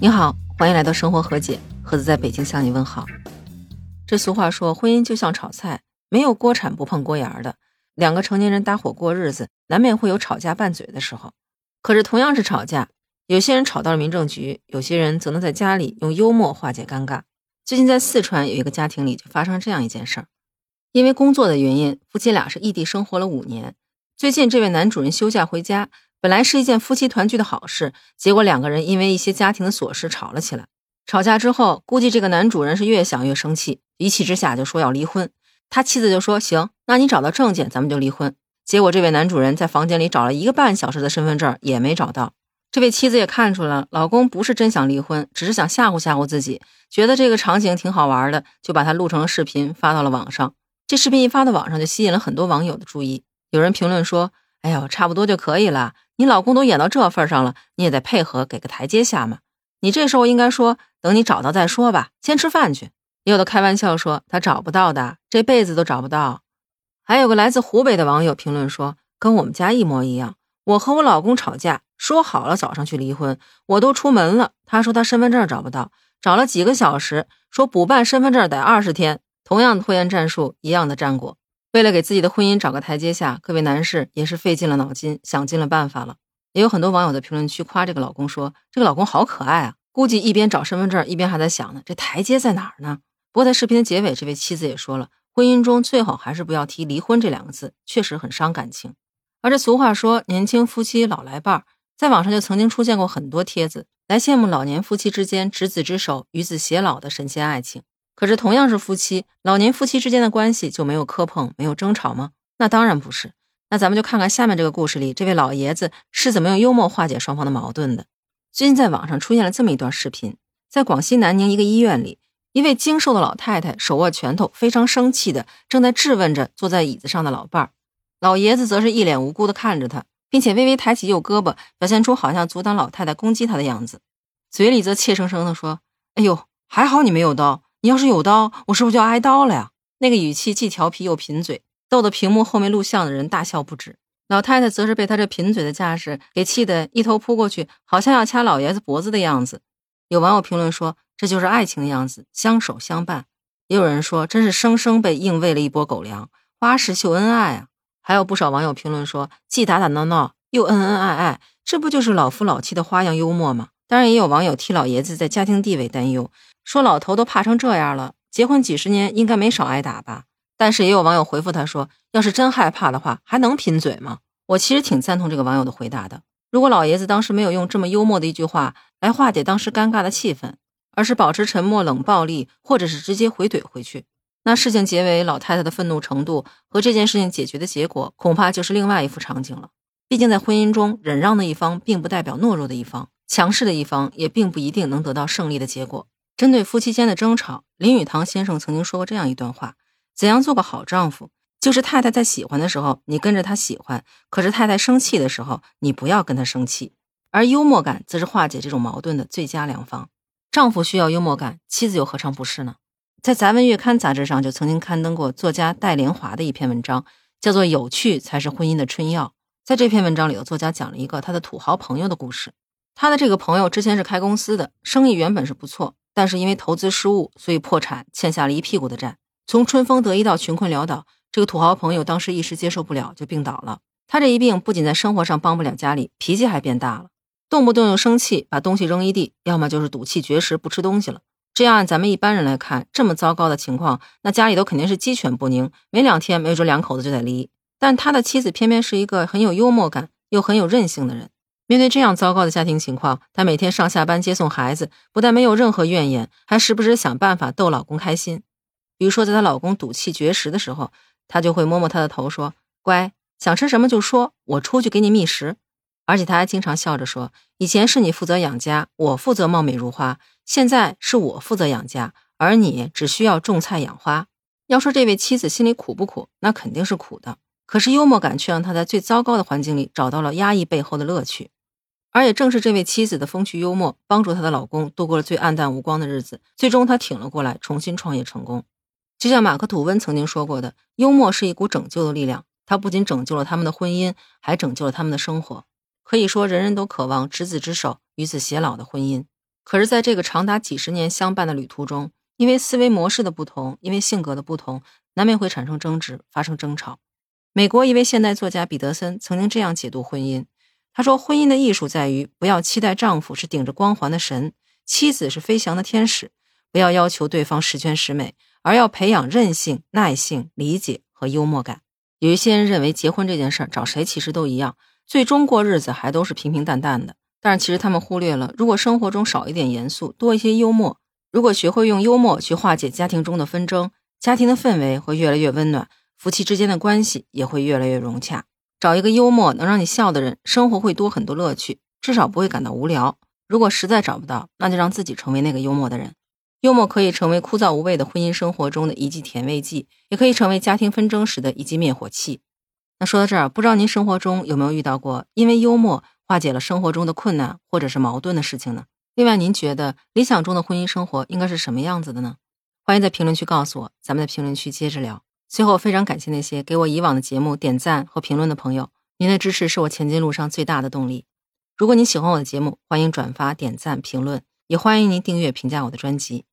你好，欢迎来到生活和解，盒子在北京向你问好。这俗话说，婚姻就像炒菜，没有锅铲不碰锅沿的。两个成年人搭伙过日子，难免会有吵架拌嘴的时候。可是同样是吵架，有些人吵到了民政局，有些人则能在家里用幽默化解尴尬。最近在四川有一个家庭里就发生这样一件事儿，因为工作的原因，夫妻俩是异地生活了五年。最近这位男主人休假回家。本来是一件夫妻团聚的好事，结果两个人因为一些家庭的琐事吵了起来。吵架之后，估计这个男主人是越想越生气，一气之下就说要离婚。他妻子就说：“行，那你找到证件，咱们就离婚。”结果这位男主人在房间里找了一个半小时的身份证，也没找到。这位妻子也看出了老公不是真想离婚，只是想吓唬吓唬自己，觉得这个场景挺好玩的，就把它录成了视频发到了网上。这视频一发到网上，就吸引了很多网友的注意。有人评论说：“哎呦，差不多就可以了。”你老公都演到这份上了，你也得配合给个台阶下嘛。你这时候应该说，等你找到再说吧，先吃饭去。有的开玩笑说他找不到的，这辈子都找不到。还有个来自湖北的网友评论说，跟我们家一模一样。我和我老公吵架，说好了早上去离婚，我都出门了，他说他身份证找不到，找了几个小时，说补办身份证得二十天，同样的拖延战术，一样的战果。为了给自己的婚姻找个台阶下，各位男士也是费尽了脑筋，想尽了办法了。也有很多网友在评论区夸这个老公，说这个老公好可爱啊。估计一边找身份证，一边还在想呢，这台阶在哪儿呢？不过在视频的结尾，这位妻子也说了，婚姻中最好还是不要提离婚这两个字，确实很伤感情。而这俗话说，年轻夫妻老来伴儿，在网上就曾经出现过很多帖子，来羡慕老年夫妻之间执子之手，与子偕老的神仙爱情。可是，同样是夫妻，老年夫妻之间的关系就没有磕碰、没有争吵吗？那当然不是。那咱们就看看下面这个故事里，这位老爷子是怎么用幽默化解双方的矛盾的。最近在网上出现了这么一段视频：在广西南宁一个医院里，一位精瘦的老太太手握拳头，非常生气的正在质问着坐在椅子上的老伴儿。老爷子则是一脸无辜的看着他，并且微微抬起右胳膊，表现出好像阻挡老太太攻击他的样子，嘴里则怯生生的说：“哎呦，还好你没有刀。”你要是有刀，我是不是就要挨刀了呀？那个语气既调皮又贫嘴，逗得屏幕后面录像的人大笑不止。老太太则是被他这贫嘴的架势给气得一头扑过去，好像要掐老爷子脖子的样子。有网友评论说：“这就是爱情的样子，相守相伴。”也有人说：“真是生生被硬喂了一波狗粮，花式秀恩爱啊！”还有不少网友评论说：“既打打闹闹，又恩恩爱爱，这不就是老夫老妻的花样幽默吗？”当然，也有网友替老爷子在家庭地位担忧。说老头都怕成这样了，结婚几十年应该没少挨打吧？但是也有网友回复他说：“要是真害怕的话，还能贫嘴吗？”我其实挺赞同这个网友的回答的。如果老爷子当时没有用这么幽默的一句话来化解当时尴尬的气氛，而是保持沉默、冷暴力，或者是直接回怼回去，那事情结尾老太太的愤怒程度和这件事情解决的结果，恐怕就是另外一幅场景了。毕竟在婚姻中，忍让的一方并不代表懦弱的一方，强势的一方也并不一定能得到胜利的结果。针对夫妻间的争吵，林语堂先生曾经说过这样一段话：怎样做个好丈夫？就是太太在喜欢的时候，你跟着她喜欢；可是太太生气的时候，你不要跟她生气。而幽默感则是化解这种矛盾的最佳良方。丈夫需要幽默感，妻子又何尝不是呢？在《杂文月刊》杂志上就曾经刊登过作家戴莲华的一篇文章，叫做《有趣才是婚姻的春药》。在这篇文章里，有作家讲了一个他的土豪朋友的故事。他的这个朋友之前是开公司的，生意原本是不错。但是因为投资失误，所以破产，欠下了一屁股的债。从春风得意到穷困潦倒，这个土豪朋友当时一时接受不了，就病倒了。他这一病不仅在生活上帮不了家里，脾气还变大了，动不动就生气，把东西扔一地，要么就是赌气绝食不吃东西了。这样按咱们一般人来看，这么糟糕的情况，那家里头肯定是鸡犬不宁，没两天没准两口子就得离。但他的妻子偏偏是一个很有幽默感又很有韧性的人。面对这样糟糕的家庭情况，她每天上下班接送孩子，不但没有任何怨言，还时不时想办法逗老公开心。比如说，在她老公赌气绝食的时候，她就会摸摸他的头，说：“乖，想吃什么就说，我出去给你觅食。”而且她还经常笑着说：“以前是你负责养家，我负责貌美如花；现在是我负责养家，而你只需要种菜养花。”要说这位妻子心里苦不苦，那肯定是苦的。可是幽默感却让她在最糟糕的环境里找到了压抑背后的乐趣。而也正是这位妻子的风趣幽默，帮助她的老公度过了最暗淡无光的日子。最终，他挺了过来，重新创业成功。就像马克·吐温曾经说过的：“幽默是一股拯救的力量，它不仅拯救了他们的婚姻，还拯救了他们的生活。”可以说人人都渴望执子之手，与子偕老的婚姻。可是，在这个长达几十年相伴的旅途中，因为思维模式的不同，因为性格的不同，难免会产生争执，发生争吵。美国一位现代作家彼得森曾经这样解读婚姻：她说，婚姻的艺术在于不要期待丈夫是顶着光环的神，妻子是飞翔的天使；不要要求对方十全十美，而要培养韧性、耐性、理解和幽默感。有一些人认为，结婚这件事儿找谁其实都一样，最终过日子还都是平平淡淡的。但是其实他们忽略了，如果生活中少一点严肃，多一些幽默，如果学会用幽默去化解家庭中的纷争，家庭的氛围会越来越温暖，夫妻之间的关系也会越来越融洽。找一个幽默能让你笑的人，生活会多很多乐趣，至少不会感到无聊。如果实在找不到，那就让自己成为那个幽默的人。幽默可以成为枯燥无味的婚姻生活中的一剂甜味剂，也可以成为家庭纷争时的一剂灭火器。那说到这儿，不知道您生活中有没有遇到过因为幽默？化解了生活中的困难或者是矛盾的事情呢？另外，您觉得理想中的婚姻生活应该是什么样子的呢？欢迎在评论区告诉我，咱们在评论区接着聊。最后，非常感谢那些给我以往的节目点赞和评论的朋友，您的支持是我前进路上最大的动力。如果您喜欢我的节目，欢迎转发、点赞、评论，也欢迎您订阅、评价我的专辑。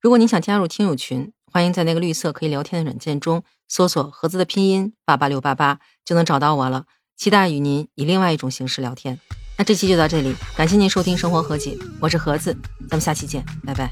如果您想加入听友群，欢迎在那个绿色可以聊天的软件中搜索“盒子”的拼音八八六八八，就能找到我了。期待与您以另外一种形式聊天。那这期就到这里，感谢您收听《生活和解》，我是盒子，咱们下期见，拜拜。